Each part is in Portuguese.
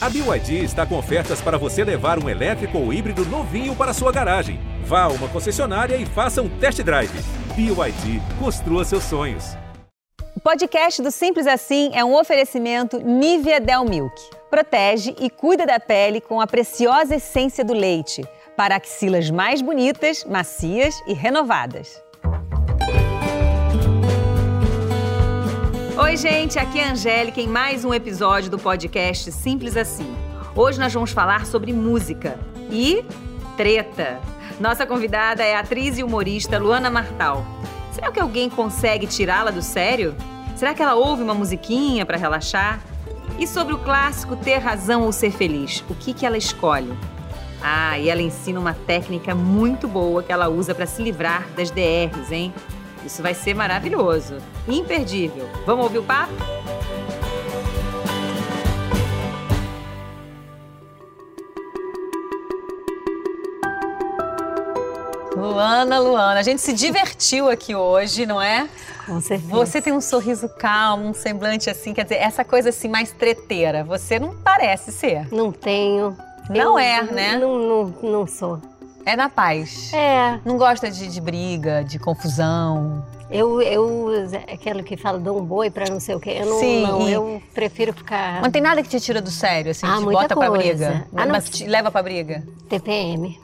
A BYD está com ofertas para você levar um elétrico ou híbrido novinho para sua garagem. Vá a uma concessionária e faça um test drive. BYD, construa seus sonhos. O podcast do Simples Assim é um oferecimento Nivea Del Milk. Protege e cuida da pele com a preciosa essência do leite para axilas mais bonitas, macias e renovadas. Oi, gente, aqui é a Angélica em mais um episódio do podcast Simples Assim. Hoje nós vamos falar sobre música e treta. Nossa convidada é a atriz e humorista Luana Martal. Será que alguém consegue tirá-la do sério? Será que ela ouve uma musiquinha para relaxar? E sobre o clássico Ter Razão ou Ser Feliz, o que, que ela escolhe? Ah, e ela ensina uma técnica muito boa que ela usa para se livrar das DRs, hein? Isso vai ser maravilhoso. Imperdível. Vamos ouvir o papo? Luana, Luana, a gente se divertiu aqui hoje, não é? Com certeza. Você tem um sorriso calmo, um semblante assim, quer dizer, essa coisa assim mais treteira. Você não parece ser. Não tenho. Não Eu é, né? Não, não, não sou. É na paz. É, Não gosta de, de briga, de confusão. eu, eu, aquela que fala dou um boi pra não sei o quê, eu não, Sim, não eu prefiro ficar Não tem nada que te tira do sério, assim, Ah, te bota pra coisa. briga. Ah, não- mas te leva pra briga. TPM.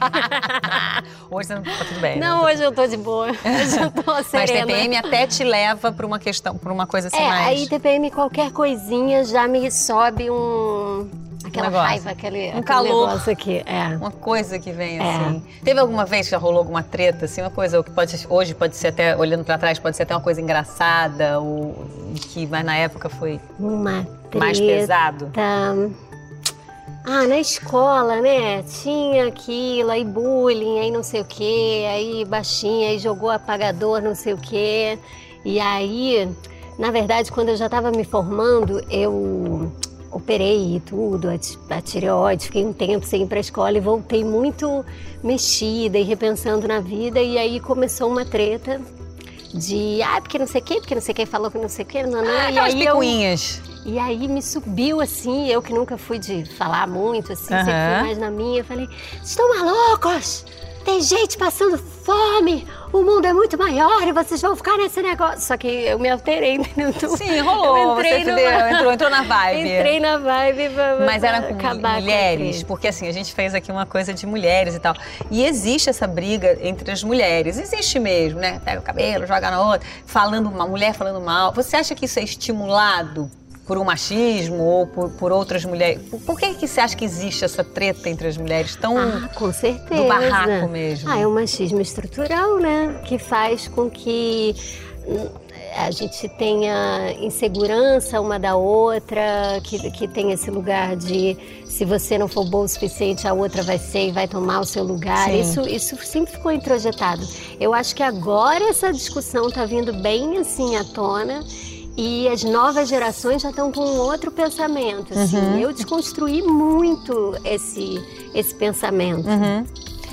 Hoje você não tá tudo bem. Não, né? hoje eu tô de boa, hoje eu tô Mas serena. TPM até te leva pra uma questão, pra uma coisa assim É, mais. aí TPM qualquer coisinha já me sobe um... Aquela negócio. raiva, aquele, aquele calor. negócio aqui. É. Uma coisa que vem É. assim. Teve alguma vez que já rolou alguma treta, assim, uma coisa que pode hoje pode ser até olhando pra trás pode ser até uma coisa engraçada ou que mas na época foi Uma mais treta. pesado. Ah, na escola, né? Tinha aquilo, aí bullying, aí não sei o quê, aí baixinha, aí jogou apagador, não sei o quê. E aí, na verdade, quando eu já estava me formando, eu operei e tudo, a, ti- a tireoide, fiquei um tempo sem ir para a escola e voltei muito mexida e repensando na vida. E aí começou uma treta de, ah, porque não sei o quê, porque não sei quem falou que não sei o quê, não, não. Ah, e aí eu picuinhas. e aí me subiu assim, eu que nunca fui de falar muito, assim, sempre Aham. fui mais na minha. Eu falei, estão malucos? Tem gente passando fome, o mundo é muito maior e vocês vão ficar nesse negócio. Só que eu me alterei, entendeu? Então, Sim, rolou. Você se deu, entrou, entrou na vibe. Entrei na vibe pra, Mas era com com mulheres, a porque assim, a gente fez aqui uma coisa de mulheres e tal. E existe essa briga entre as mulheres, existe mesmo, né? Pega o cabelo, joga na outra, falando uma mulher falando mal. Você acha que isso é estimulado por um machismo ou por, por outras mulheres? Por, por que, que você acha que existe essa treta entre as mulheres tão Ah, com certeza. do barraco mesmo? Ah, é um machismo estrutural, né? Que faz com que a gente tenha insegurança uma da outra, que, que tem esse lugar de se você não for boa o suficiente, a outra vai ser e vai tomar o seu lugar. Sim. Isso, isso sempre ficou introjetado. Eu acho que agora essa discussão está vindo bem assim à tona. E as novas gerações já estão com um outro pensamento. Assim. Uhum. Eu desconstruí muito esse, esse pensamento. Uhum.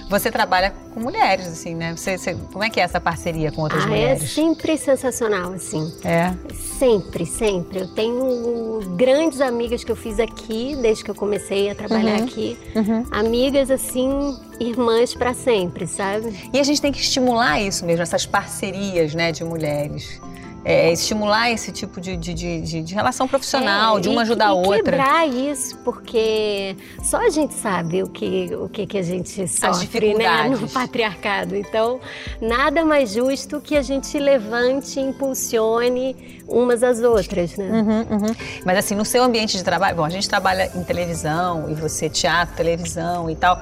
Você trabalha com mulheres, assim, né? Você, você- como é que é essa parceria com outras Ah, é mulheres? sempre sensacional, assim. É. Sempre, sempre. Eu tenho grandes amigas que eu fiz aqui, desde que eu comecei a trabalhar Uhum. aqui. Uhum. Amigas, assim, irmãs para sempre, sabe? E a gente tem que estimular isso mesmo, essas parcerias né, de mulheres. É, estimular esse tipo de, de, de, de- relação profissional, É, de uma ajudar a outra. quebrar isso, porque só a gente sabe o que, o que, que a gente sofre né, no patriarcado. Então, nada mais justo que a gente levante e impulsione umas às outras, né? Uhum, uhum. Mas assim, no seu ambiente de trabalho, bom, a gente trabalha em televisão e você teatro, televisão e tal.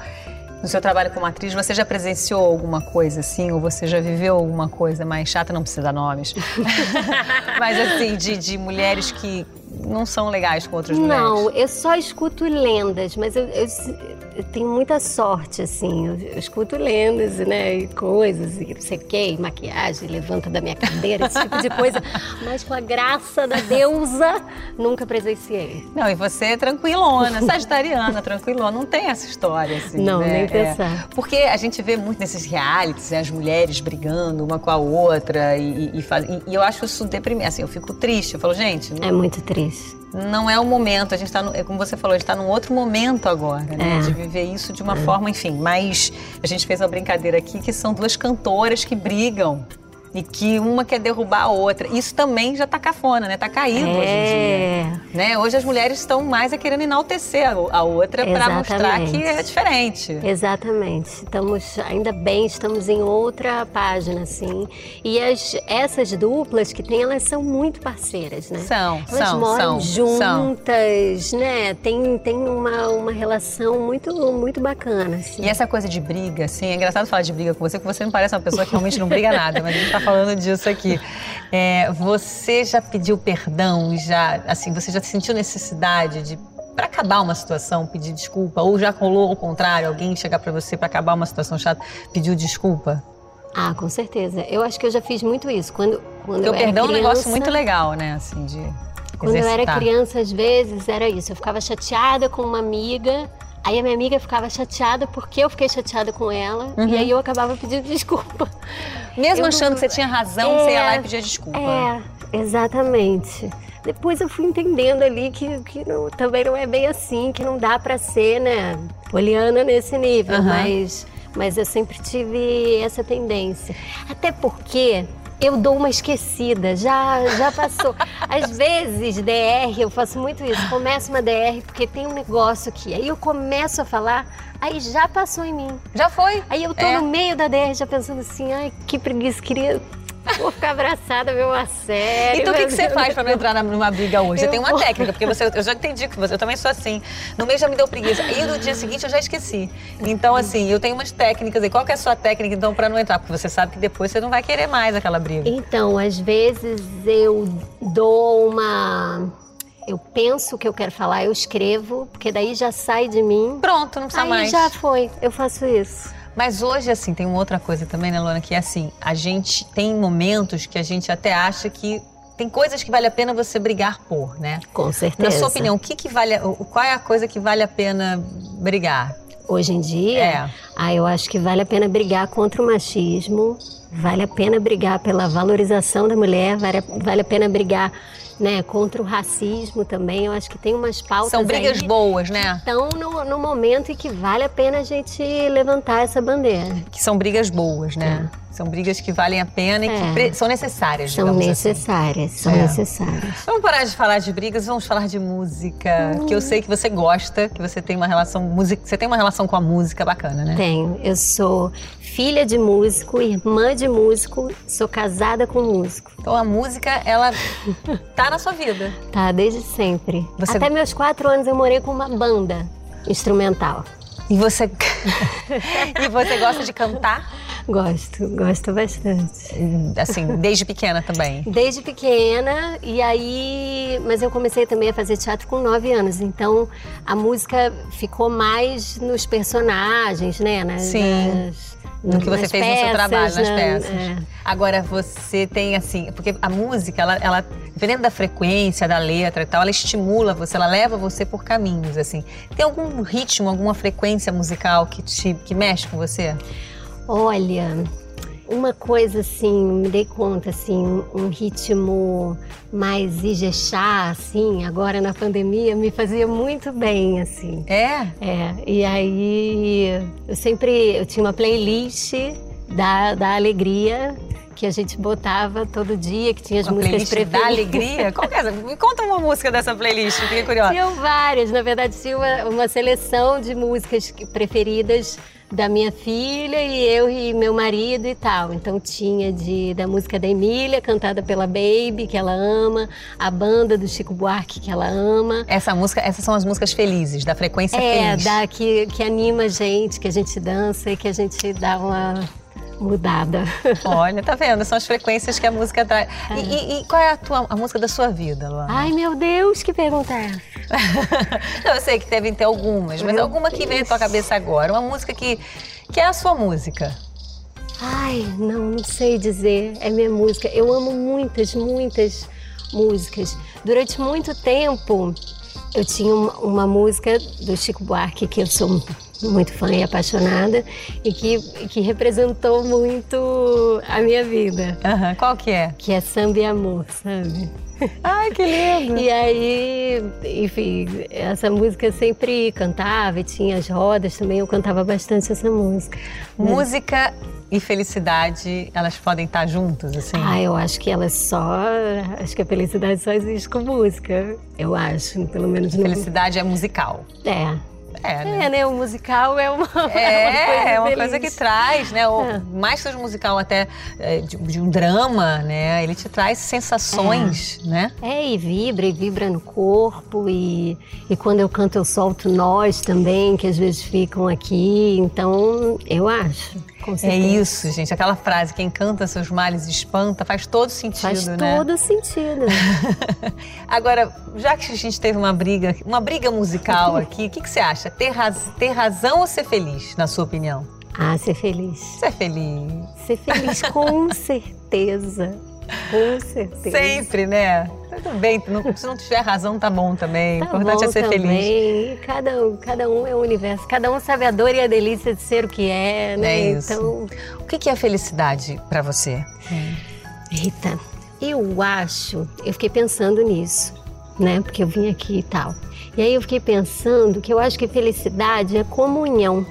No seu trabalho como atriz, você já presenciou alguma coisa assim? Ou você já viveu alguma coisa mais chata? Não precisa dar nomes. Mas assim, de, de mulheres que não são legais com outras Não, mulheres. eu só escuto lendas, mas eu, eu- eu tenho muita sorte, assim. Eu, eu escuto lendas, né? E coisas, e não sei o quê, maquiagem, levanta da minha cadeira, esse tipo de coisa. Mas com a graça da deusa, nunca presenciei. Não, e você é tranquilona, sagitariana, tranquilona. Não tem essa história, assim. Não, né? nem É. pensar. Porque a gente vê muito nesses realities, né, as mulheres brigando uma com a outra e, e, e- e eu acho isso deprimente. Assim, eu fico triste. Eu falo, gente, não, É muito triste. Não é o momento, a gente está, como você falou, a gente está num outro momento agora, né? É. De viver isso de uma forma, enfim. Mas a gente fez uma brincadeira aqui que são duas cantoras que brigam. E que uma quer derrubar a outra. Isso também já tá cafona, né? Tá caído hoje em dia. É. Né? Hoje as mulheres estão mais a querendo enaltecer a, outra para mostrar que é diferente. Exatamente. Estamos, ainda bem, estamos em outra página, assim. E as, essas duplas que tem, elas são muito parceiras, né? São, Elas são, moram são, são. juntas, né? Tem, tem uma, uma relação muito, muito bacana, assim. E essa coisa de briga, assim, é engraçado falar de briga com você, porque você me parece uma pessoa que realmente não briga nada, mas a gente tá falando disso aqui. É, você já pediu perdão, já, assim, você já sentiu necessidade de para acabar uma situação, pedir desculpa? Ou já rolou ao contrário, alguém chegar para você para acabar uma situação chata, pediu desculpa? Ah, com certeza. Eu acho que eu já fiz muito isso. Quando, quando Porque eu o era perdão é um negócio muito legal, né? Assim, de Quando eu era exercitar. criança, às vezes, era isso. Eu ficava chateada com uma amiga, aí a minha amiga ficava chateada porque eu fiquei chateada com ela, Uhum. e aí eu acabava pedindo desculpa. Mesmo eu achando não- que você tinha razão, você ia lá É, e pedia desculpa. É, exatamente. Depois eu fui entendendo ali que, que não- também não é bem assim, que não dá pra ser, né, poliana nesse nível, Aham. mas, mas eu sempre tive essa tendência. Até porque eu dou uma esquecida, já, já passou. Às vezes, DR, eu faço muito isso, começo uma DR porque tem um negócio aqui, aí eu começo a falar, aí já passou em mim. Já foi. Aí eu tô É. no meio da DR já pensando assim, ai, que preguiça, queria. Vou ficar abraçada, ver uma série. Então o que, que você faz pra não entrar numa briga hoje? Você Eu tem uma técnica, porque você, eu já entendi que você, eu também sou assim. No mês já me deu preguiça. E no dia seguinte eu já esqueci. Então, assim, eu tenho umas técnicas. E qual que é a sua técnica, então, pra não entrar? Porque você sabe que depois você não vai querer mais aquela briga. Então, às vezes eu dou uma. Eu penso o que eu quero falar, eu escrevo, porque daí já sai de mim. Pronto, não precisa Aí mais. já foi, eu faço isso. Mas hoje, assim, tem uma outra coisa também, né, Luana? Que é assim, a gente tem momentos que a gente até acha que tem coisas que vale a pena você brigar por, né? Com certeza. Na sua opinião, o que, que vale, qual é a coisa que vale a pena brigar? Hoje em dia, É. ah, eu acho que vale a pena brigar contra o machismo, vale a pena brigar pela valorização da mulher, vale a, vale a pena brigar né, contra o racismo também. Eu acho que tem umas pautas São brigas boas, né? estão no, no momento em que vale a pena a gente levantar essa bandeira. Que são brigas boas, né? São brigas que valem a pena e que É. pre- são necessárias, São assim. necessárias, são É. necessárias. Vamos parar de falar de brigas, vamos falar de música, que eu sei que você gosta, que você tem uma relação música, você tem uma relação com a música bacana, né? Tenho. Eu sou filha de músico, irmã de músico, sou casada com músico. Então a música, ela tá na sua vida. Tá, desde sempre. Você- Até meus quatro anos eu morei com uma banda instrumental. E você E você gosta de cantar? Gosto, gosto bastante. Assim, desde pequena também. Desde pequena, e aí. Mas eu comecei também a fazer teatro com nove anos, então a música ficou mais nos personagens, né? Nas, Sim. nas- No que você fez no seu peças, trabalho, nas né? peças. É. Agora você tem assim, porque a música, ela, ela, dependendo da frequência, da letra e tal, ela estimula você, ela leva você por caminhos, assim. Tem algum ritmo, alguma frequência musical que te que mexe com você? Olha, uma coisa assim, me dei conta, assim, um ritmo mais Ijexá, assim, agora na pandemia, me fazia muito bem, assim. É? É, e aí eu sempre, eu tinha uma playlist da, da alegria que a gente botava todo dia, que tinha as Uma músicas playlist da preferidas. alegria? Qual é essa? Me conta uma música dessa playlist, fiquei curiosa. Tinham várias, na verdade tinha uma, uma seleção de músicas preferidas da minha filha e eu e meu marido e tal. Então tinha de da música da Emília, cantada pela Baby, que ela ama, a banda do Chico Buarque, que ela ama. Essa música, essas são as músicas felizes, da frequência É, feliz. da, que, que anima a gente, que a gente dança e que a gente dá uma mudada. Olha, tá vendo? São as frequências que a música traz. E, e- e qual é a, tua, a música da sua vida, Luana? Ai, meu Deus, que pergunta é essa? Não, eu sei que devem ter algumas, mas Meu alguma que vem à tua cabeça agora. Uma música que, que é a sua música. Ai, não, não sei dizer. É minha música. Eu amo muitas, muitas músicas. Durante muito tempo, eu tinha uma, uma música do Chico Buarque que eu sou muito fã e apaixonada e que, que representou muito a minha vida. Uhum. Qual que é? Que é Samba e Amor, sabe? Ai, que lindo! E aí, enfim, essa música eu sempre cantava e tinha as rodas também, eu cantava bastante essa música. Música e felicidade, elas podem estar juntas, assim? Ah, eu acho que elas só. Acho que a felicidade só existe com música. Eu acho, pelo menos. Felicidade no... é musical. É. É, né? É, né? O musical é uma, é, uma coisa, é uma coisa que traz, né? O, é. Mais que o musical até é, de, de, um drama, né? Ele te traz sensações, é. né? É, e vibra, e vibra no corpo. E, e quando eu canto, eu solto nós também, que às vezes ficam aqui. Então, eu acho. É isso, gente. Aquela frase, quem canta seus males espanta, faz todo sentido, faz né? Faz todo sentido. Agora, já que a gente teve uma briga, uma briga musical aqui, o que, que você acha? Ter, raz, ter razão ou ser feliz, na sua opinião? Ah, ser feliz. Ser feliz. Ser feliz, com certeza. Com certeza. Sempre, né? Tudo bem, se não tiver razão, tá bom também. Tá o importante é ser também. feliz. Cada, um, cada um é um universo, cada um sabe a dor e a delícia de ser o que é, né? É isso. Então... O que é felicidade para você? Hum. Rita, eu acho, eu fiquei pensando nisso, né? Porque eu vim aqui e tal. E aí eu fiquei pensando que eu acho que felicidade é comunhão.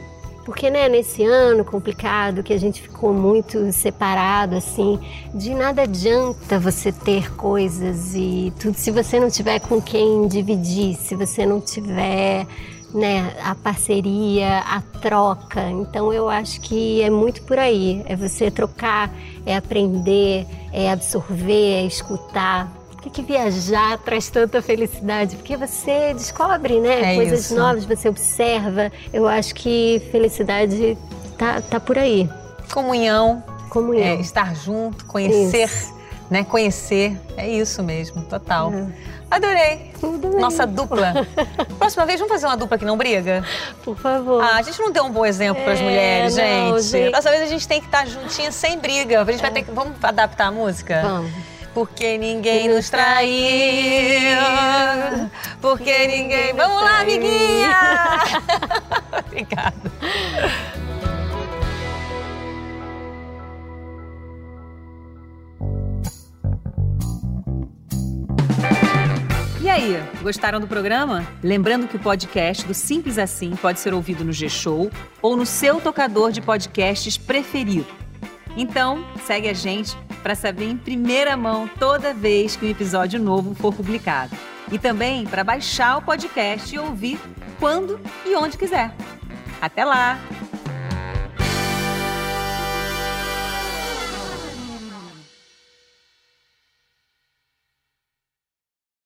Porque, né, nesse ano complicado que a gente ficou muito separado, assim, de nada adianta você ter coisas e tudo se você não tiver com quem dividir, se você não tiver, né, a parceria, a troca. Então, eu acho que é muito por aí. É você trocar, é aprender, é absorver, é escutar que, que viajar traz tanta felicidade? Porque você descobre, né? É Coisas isso. novas, você observa. Eu acho que felicidade tá, tá por aí. Comunhão. Comunhão. É, estar junto, conhecer, isso. né? Conhecer. É isso mesmo, total. É. Adorei. Nossa dupla. Próxima vez, vamos fazer uma dupla que não briga? Por favor. Ah, a gente não deu um bom exemplo é, para as mulheres, não, gente. gente. Próxima vez a gente tem que estar juntinha sem briga. A gente é. vai ter que. Vamos adaptar a música? Vamos. Porque ninguém nos traiu. Porque ninguém. Vamos lá, amiguinha! Obrigada. E aí, gostaram do programa? Lembrando que o podcast do Simples Assim pode ser ouvido no G-Show ou no seu tocador de podcasts preferido. Então, segue a gente para saber em primeira mão toda vez que um episódio novo for publicado. E também para baixar o podcast e ouvir quando e onde quiser. Até lá!